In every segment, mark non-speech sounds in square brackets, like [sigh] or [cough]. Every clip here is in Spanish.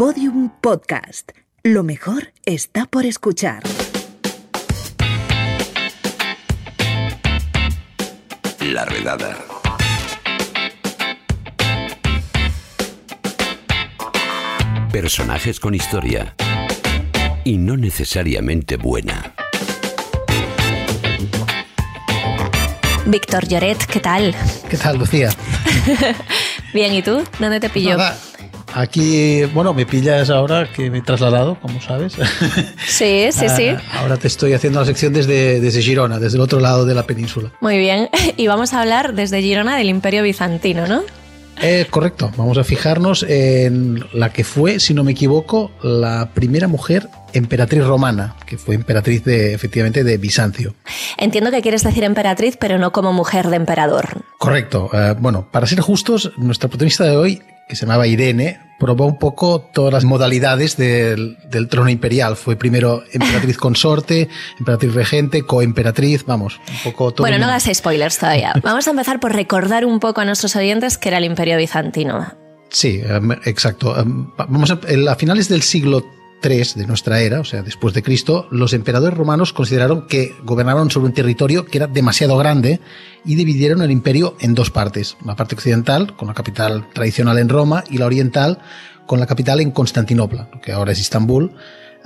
Podium Podcast. Lo mejor está por escuchar. La redada. Personajes con historia. Y no necesariamente buena. Víctor Lloret, ¿qué tal? ¿Qué tal, Lucía? [laughs] Bien, ¿y tú? ¿Dónde te pilló? Nada, aquí, bueno, me pillas ahora que me he trasladado, como sabes. [laughs] Sí, sí, sí. Ah, Ahora te estoy haciendo la sección desde, desde Girona, desde el otro lado de la península. Muy bien. [laughs] Y vamos a hablar desde Girona del Imperio Bizantino, ¿no? Eh, correcto, vamos a fijarnos en la que fue, si no me equivoco, la primera mujer emperatriz romana, que fue emperatriz de, efectivamente, de Bizancio. Entiendo que quieres decir emperatriz, pero no como mujer de emperador. Correcto. Eh, bueno, para ser justos, nuestra protagonista de hoy, que se llamaba Irene, probó un poco todas las modalidades del, del trono imperial. Fue primero emperatriz [laughs] consorte, emperatriz regente, coemperatriz, vamos, un poco todo. Bueno, no hagas spoilers todavía. [laughs] Vamos a empezar por recordar un poco a nuestros oyentes que era el Imperio Bizantino. Sí, em, exacto. Em, Vamos a, a finales del siglo De nuestra era, o sea, después de Cristo, los emperadores romanos consideraron que gobernaban sobre un territorio que era demasiado grande y dividieron el imperio en dos partes. La parte occidental, con la capital tradicional en Roma, y la oriental, con la capital en Constantinopla, que ahora es Istambul.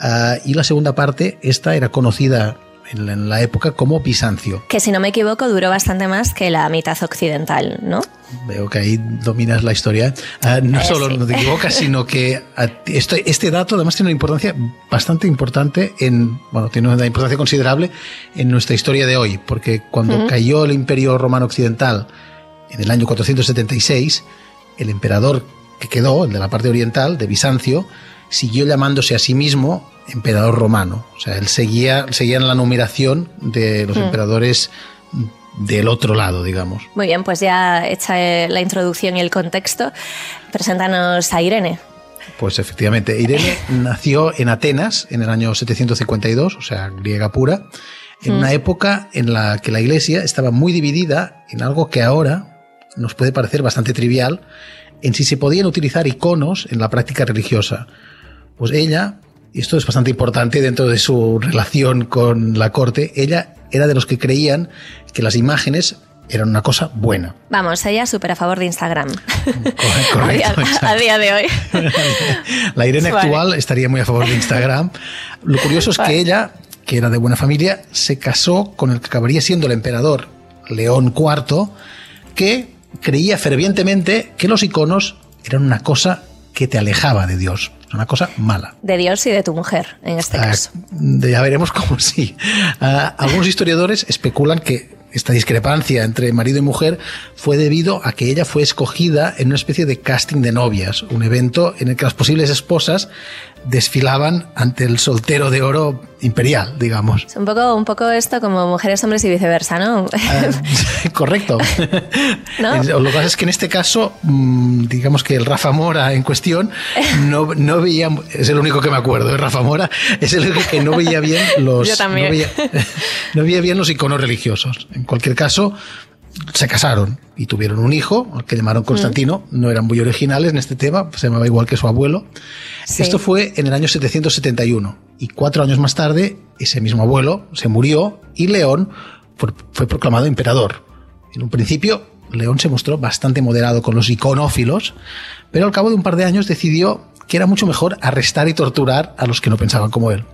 Ah, y la segunda parte, esta era conocida en la, en la época como Bizancio. Que si no me equivoco duró bastante más que la mitad occidental, ¿no? Veo que ahí dominas la historia. Ah, no Eh, solo sí. no te equivocas, sino que esto- este dato además tiene una importancia bastante importante en, bueno, tiene una importancia considerable en nuestra historia de hoy, porque cuando cayó el Imperio Romano Occidental en el año 476, el emperador que quedó, el de la parte oriental, de Bizancio, siguió llamándose a sí mismo emperador romano. O sea, él seguía, seguía en la numeración de los emperadores del otro lado, digamos. Muy bien, pues ya hecha eh, la introducción y el contexto, preséntanos a Irene. Pues efectivamente, Irene [laughs] nació en Atenas en el año 752, o sea, griega pura, en una época en la que la iglesia estaba muy dividida en algo que ahora nos puede parecer bastante trivial, en si se podían utilizar iconos en la práctica religiosa. Pues ella, y esto es bastante importante dentro de su relación con la corte, ella era de los que creían que las imágenes eran una cosa buena. Vamos, ella súper a favor de Instagram. [laughs] Correcto, a, día, a exacto. día de hoy. [laughs] La Irene Vale. actual estaría muy a favor de Instagram. Lo curioso es Vale. que ella, que era de buena familia, se casó con el que acabaría siendo el emperador León IV, que creía fervientemente que los iconos eran una cosa que te alejaba de Dios, una cosa mala. De Dios y de tu mujer, en este Ah, caso. ya veremos cómo sí. Ah, algunos historiadores especulan que esta discrepancia entre marido y mujer fue debido a que ella fue escogida en una especie de casting de novias, un evento en el que las posibles esposas desfilaban ante el soltero de oro imperial, digamos. Es un poco, un poco esto como mujeres, hombres y viceversa, ¿no? Ah, [laughs] correcto. [laughs] ¿No? Eh, Lo que pasa es que en este caso, mm, digamos que el Rafa Mora en cuestión no, no veía, es el único que me acuerdo, de Rafa Mora, es el único que no veía bien los, [laughs] Yo también. No, veía, no veía bien los iconos religiosos. En cualquier caso, se casaron y tuvieron un hijo, al que llamaron Constantino, no eran muy originales en este tema, se llamaba igual que su abuelo. Sí. Esto fue en el año 771 y cuatro años más tarde ese mismo abuelo se murió y León fue, fue proclamado emperador. En un principio León se mostró bastante moderado con los iconófilos, pero al cabo de un par de años decidió que era mucho mejor arrestar y torturar a los que no pensaban como él.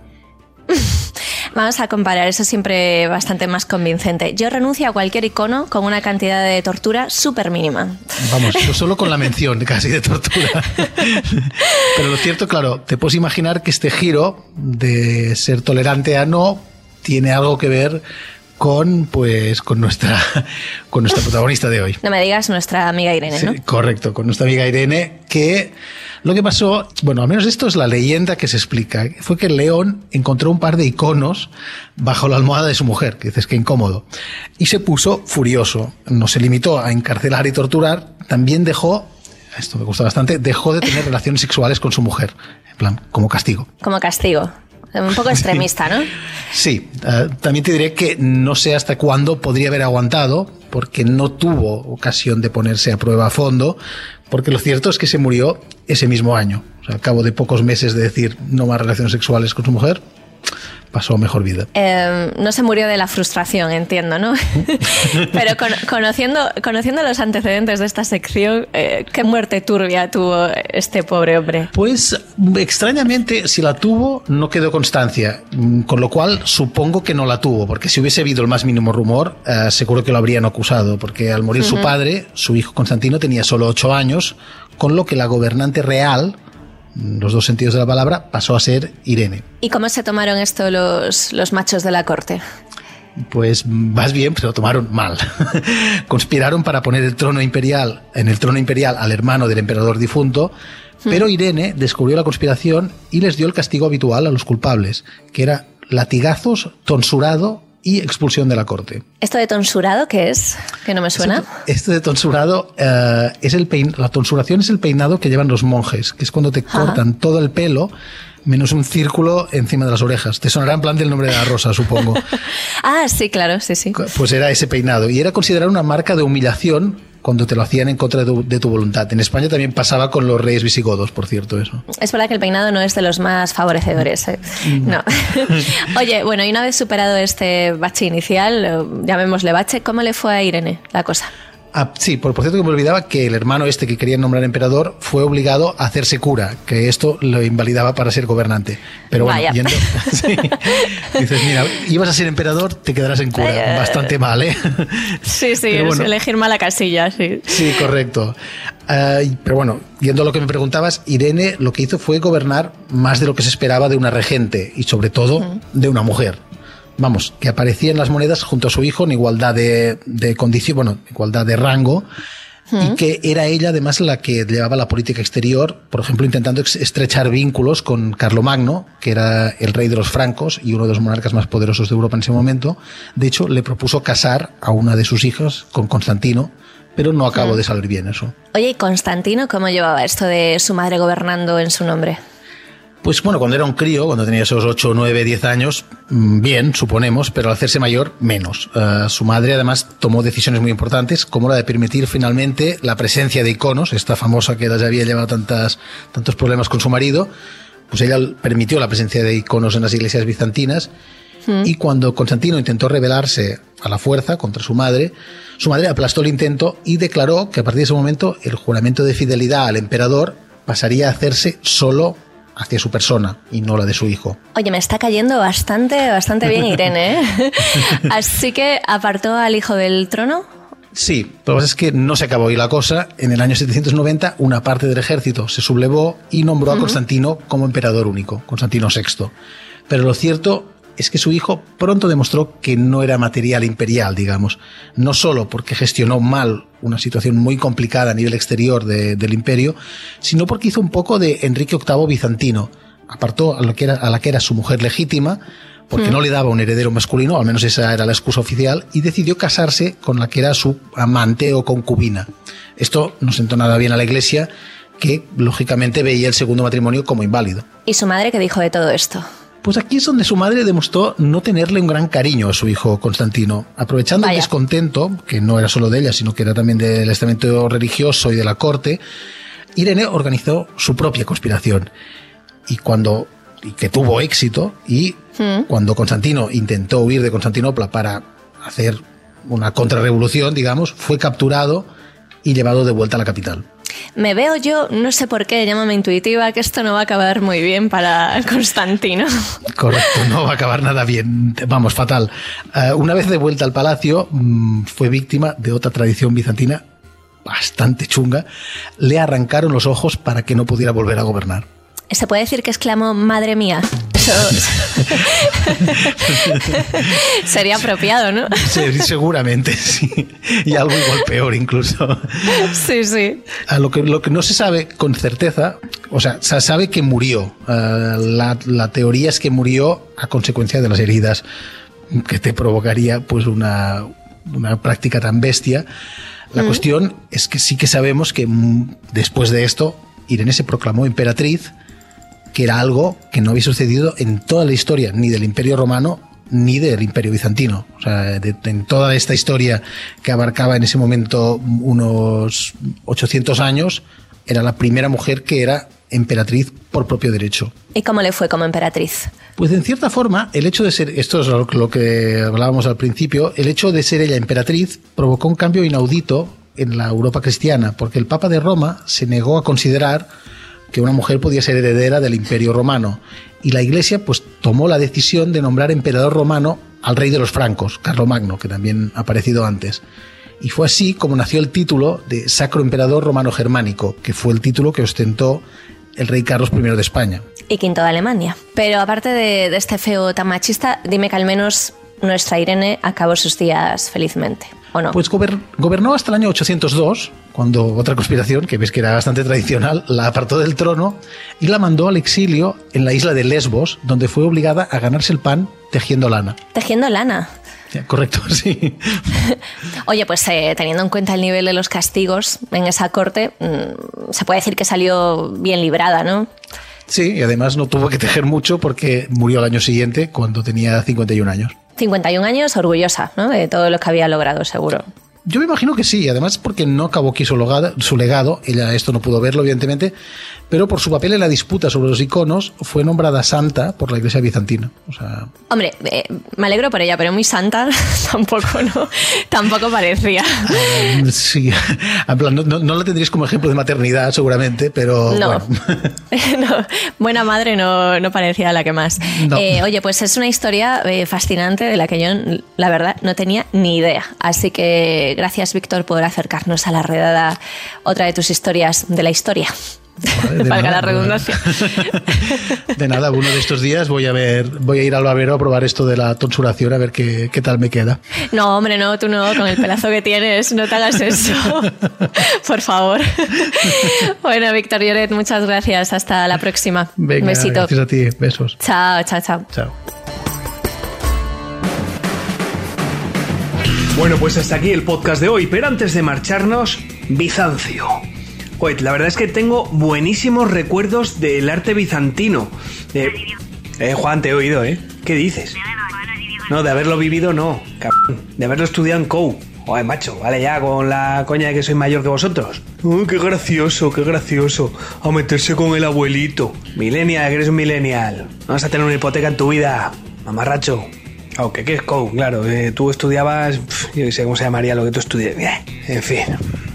[laughs] Vamos a comparar, eso siempre bastante más convincente. Yo renuncio a cualquier icono con una cantidad de tortura súper mínima. Vamos, yo solo con la [laughs] mención casi de tortura. Pero lo cierto, claro, te puedes imaginar que este giro de ser tolerante a no tiene algo que ver con pues con nuestra con nuestra protagonista de hoy. No me digas nuestra amiga Irene, Sí, ¿no? correcto, con nuestra amiga Irene, que lo que pasó, bueno, al menos esto es la leyenda que se explica, fue que león encontró un par de iconos bajo la almohada de su mujer, que dices que incómodo, y se puso furioso. No se limitó a encarcelar y torturar, también dejó, esto me gusta bastante, dejó de tener [laughs] relaciones sexuales con su mujer, en plan, como castigo. Como castigo. Un poco extremista, ¿no? Sí, eh, también te diré que no sé hasta cuándo podría haber aguantado, porque no tuvo ocasión de ponerse a prueba a fondo, porque lo cierto es que se murió ese mismo año. O sea, al cabo de pocos meses de decir no más relaciones sexuales con su mujer, pasó mejor vida. Eh, no se murió de la frustración, entiendo, ¿no? [laughs] Pero con, conociendo, conociendo los antecedentes de esta sección, eh, ¿qué muerte turbia tuvo este pobre hombre? Pues extrañamente, si la tuvo, no quedó constancia, mm, con lo cual supongo que no la tuvo, porque si hubiese habido el más mínimo rumor, eh, seguro que lo habrían acusado, porque al morir uh -huh. su padre, su hijo Constantino tenía solo ocho años, con lo que la gobernante real, los dos sentidos de la palabra, pasó a ser Irene. ¿Y cómo se tomaron esto los, los machos de la corte? Pues más bien se lo tomaron mal. [laughs] Conspiraron para poner el trono imperial, en el trono imperial al hermano del emperador difunto, pero Irene descubrió la conspiración y les dio el castigo habitual a los culpables, que era latigazos, tonsurado y expulsión de la corte. ¿Esto de tonsurado qué es? Que no me suena. Esto, de tonsurado uh, es el pein la tonsuración es el peinado que llevan los monjes, que es cuando te Ajá. cortan todo el pelo menos un círculo encima de las orejas. Te sonará en plan del nombre de la rosa, supongo. [laughs] ah, sí, claro, sí, sí. Pues era ese peinado y era considerado una marca de humillación cuando te lo hacían en contra de tu, de tu, voluntad. En España también pasaba con los reyes visigodos, por cierto, eso. Es verdad que el peinado no es de los más favorecedores. ¿eh? No. [laughs] Oye, bueno, y una vez superado este bache inicial, llamémosle bache, ¿cómo le fue a Irene la cosa? Ah, sí, por, por, cierto que me olvidaba que el hermano este que querían nombrar emperador fue obligado a hacerse cura, que esto lo invalidaba para ser gobernante. Pero bueno, Vaya. yendo, [laughs] sí, dices, mira, ibas a ser emperador, te quedarás en cura. Vaya. Bastante mal, ¿eh? Sí, sí, bueno, elegir mala casilla, sí. Sí, correcto. Uh, pero bueno, yendo a lo que me preguntabas, Irene lo que hizo fue gobernar más de lo que se esperaba de una regente y sobre todo uh -huh. de una mujer vamos, que aparecía en las monedas junto a su hijo en igualdad de, de condición, bueno, igualdad de rango, y que era ella además la que llevaba la política exterior, por ejemplo, intentando estrechar vínculos con Carlomagno, que era el rey de los francos y uno de los monarcas más poderosos de Europa en ese momento. De hecho, le propuso casar a una de sus hijas con Constantino, pero no acabó de salir bien eso. Oye, ¿y Constantino cómo llevaba esto de su madre gobernando en su nombre? Pues bueno, cuando era un crío, cuando tenía esos 8, 9, 10 años, mm, bien, suponemos, pero al hacerse mayor, menos. Uh, su madre además tomó decisiones muy importantes, como la de permitir finalmente la presencia de iconos, esta famosa que ya había llevado tantas, tantos problemas con su marido, pues ella permitió la presencia de iconos en las iglesias bizantinas. Mm. Y cuando Constantino intentó rebelarse a la fuerza contra su madre, su madre aplastó el intento y declaró que a partir de ese momento el juramento de fidelidad al emperador pasaría a hacerse solo hacia su persona y no la de su hijo. Oye, me está cayendo bastante, bastante bien Irene. ¿eh? [laughs] Así que apartó al hijo del trono. Sí, pero es que no se acabó ahí la cosa. En el año 790, una parte del ejército se sublevó y nombró a Constantino como emperador único, Constantino VI. Pero lo cierto es que su hijo pronto demostró que no era material imperial, digamos. No solo porque gestionó mal una situación muy complicada a nivel exterior de, del imperio, sino porque hizo un poco de Enrique VIII bizantino. Apartó a, lo que era, a la que era su mujer legítima, porque mm. no le daba un heredero masculino, al menos esa era la excusa oficial, y decidió casarse con la que era su amante o concubina. Esto no sentó nada bien a la iglesia, que lógicamente veía el segundo matrimonio como inválido. ¿Y su madre qué dijo de todo esto? Pues aquí es donde su madre demostró no tenerle un gran cariño a su hijo Constantino, aprovechando Vaya. el descontento, que no era solo de ella, sino que era también del estamento religioso y de la corte, Irene organizó su propia conspiración. Y cuando y que tuvo éxito, y mm. cuando Constantino intentó huir de Constantinopla para hacer una contrarrevolución, digamos, fue capturado y llevado de vuelta a la capital. Me veo yo, no sé por qué, llámame intuitiva, que esto no va a acabar muy bien para Constantino. Correcto, no va a acabar nada bien, vamos, fatal. Uh, una vez de vuelta al palacio, mmm, fue víctima de otra tradición bizantina bastante chunga. Le arrancaron los ojos para que no pudiera volver a gobernar. ¿Se puede decir que exclamó, madre mía? Eso [laughs] sería apropiado, ¿no? Sí, seguramente, sí. Y algo igual peor incluso. Sí, sí. A lo, que, lo que no se sabe con certeza, o sea, se sabe que murió. Uh, la, la teoría es que murió a consecuencia de las heridas que te provocaría pues una, una práctica tan bestia. La mm. cuestión es que sí que sabemos que después de esto Irene se proclamó emperatriz que era algo que no había sucedido en toda la historia, ni del Imperio Romano ni del Imperio Bizantino. O sea, de, en toda esta historia que abarcaba en ese momento unos 800 años, era la primera mujer que era emperatriz por propio derecho. ¿Y cómo le fue como emperatriz? Pues en cierta forma, el hecho de ser, esto es lo que hablábamos al principio, el hecho de ser ella emperatriz provocó un cambio inaudito en la Europa cristiana, porque el Papa de Roma se negó a considerar que una mujer podía ser heredera del Imperio Romano, y la Iglesia pues tomó la decisión de nombrar emperador romano al rey de los francos, Carlomagno, que también ha aparecido antes. Y fue así como nació el título de Sacro Emperador Romano Germánico, que fue el título que ostentó el rey Carlos I de España. Y quinto de Alemania. Pero aparte de, este feo tan machista, dime que al menos nuestra Irene acabó sus días felizmente. ¿O no? Pues gobernó hasta el año 802, cuando otra conspiración, que ves que era bastante tradicional, la apartó del trono y la mandó al exilio en la isla de Lesbos, donde fue obligada a ganarse el pan tejiendo lana. Tejiendo lana. Correcto, [laughs] sí. [laughs] Oye, pues eh, teniendo en cuenta el nivel de los castigos en esa corte, mm, se puede decir que salió bien librada, ¿no? Sí, y además no tuvo que tejer mucho porque murió al año siguiente cuando tenía 51 años. 51 años, orgullosa ¿no? de todo lo que había logrado, seguro. Yo me imagino que sí, además porque no acabó aquí su legado, su legado, ella esto no pudo verlo evidentemente, pero por su papel en la disputa sobre los iconos fue nombrada santa por la iglesia bizantina. Hombre, eh, me alegro por ella, pero muy santa [laughs] tampoco, ¿no? tampoco parecía. Ah, sí, en plan, no, no, la tendríais como ejemplo de maternidad seguramente, pero... No, bueno. [laughs] buena madre no, no, parecía la que más. Eh, oye, pues es una historia eh, fascinante de la que yo, la verdad, no tenía ni idea. Así que gracias, Víctor, por acercarnos a la redada otra de tus historias de la historia. [laughs] Valga la redundancia. De nada, uno de estos días voy a ver, voy a ir al babero a probar esto de la tonsuración a ver qué, qué, tal me queda. No, hombre, no, tú no, con el pelazo que tienes, no te hagas eso. [laughs] Por favor. Bueno, Víctor Lloret, muchas gracias. Hasta la próxima. Venga, Besito. Gracias a ti. Besos. Chao, chao, chao. Chao. Bueno, pues hasta aquí el podcast de hoy, pero antes de marcharnos, Bizancio. La verdad es que tengo buenísimos recuerdos del arte bizantino. De... Eh, Juan, te he oído, ¿eh? ¿Qué dices? No, de haberlo vivido no. De haberlo estudiado en COU. Oye, macho, vale ya con la coña de que soy mayor que vosotros. Uy, qué gracioso, qué gracioso. A meterse con el abuelito. Millennial, que eres un millennial. Vas a tener una hipoteca en tu vida, mamarracho. Aunque, ¿qué es COU? Claro, eh, tú estudiabas, yo no sé cómo se llamaría lo que tú estudias. En fin.